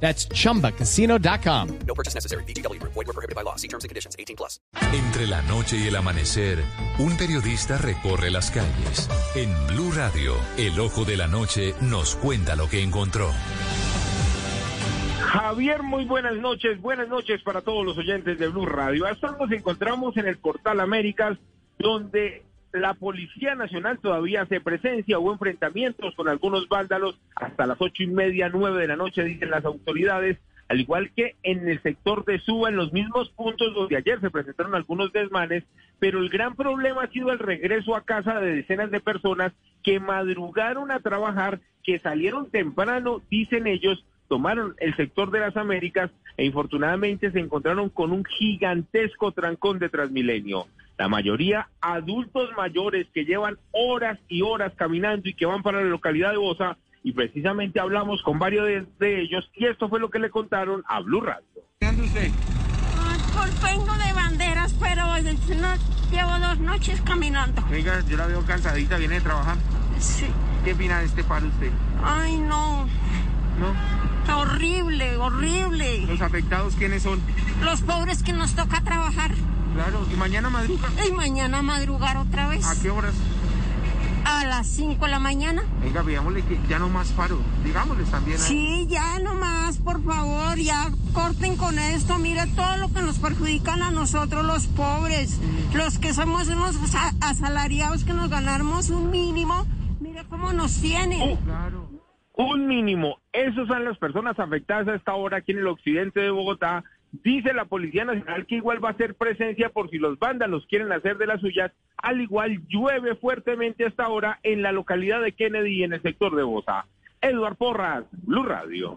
That's chumbacasino.com. No purchase necessary. BGW. Void were prohibited by law. See terms and conditions. 18 plus. Entre la noche y el amanecer, un periodista recorre las calles. En Blue Radio, el ojo de la noche nos cuenta lo que encontró. Javier, muy buenas noches. Buenas noches para todos los oyentes de Blue Radio. Hasta nos encontramos en el Portal Américas, donde la Policía Nacional todavía hace presencia. Hubo enfrentamientos con algunos vándalos hasta las ocho y media, nueve de la noche, dicen las autoridades. Al igual que en el sector de Suba, en los mismos puntos donde ayer se presentaron algunos desmanes, pero el gran problema ha sido el regreso a casa de decenas de personas que madrugaron a trabajar, que salieron temprano, dicen ellos, tomaron el sector de las Américas e infortunadamente se encontraron con un gigantesco trancón de Transmilenio. La mayoría adultos mayores que llevan horas y horas caminando y que van para la localidad de Bosa y precisamente hablamos con varios de, de ellos y esto fue lo que le contaron a Blue Radio. ¿Qué anda usted? Ay, Pues vengo de banderas, pero no, llevo dos noches caminando. Oiga, yo la veo cansadita, viene de trabajar. Sí. ¿Qué opina de este paro usted? Ay, no. ¿No? Horrible, horrible. ¿Los afectados quiénes son? Los pobres que nos toca trabajar. Claro, y mañana madruga. Y mañana madrugar otra vez. ¿A qué horas? A las 5 de la mañana. Venga, veámosle que ya no más paro. Digámosles también. a- Sí, ya nomás, por favor, ya corten con esto. Mire todo lo que nos perjudican a nosotros los pobres, los que somos unos asa- asalariados que nos ganamos un mínimo. Mire cómo nos tienen. Claro. Un mínimo. Esas son las personas afectadas a esta hora aquí en el occidente de Bogotá. Dice la Policía Nacional que igual va a hacer presencia por si los vándalos quieren hacer de las suyas. Al igual llueve fuertemente hasta ahora en la localidad de Kennedy en el sector de Bosa. Eduard Porras, Blue Radio.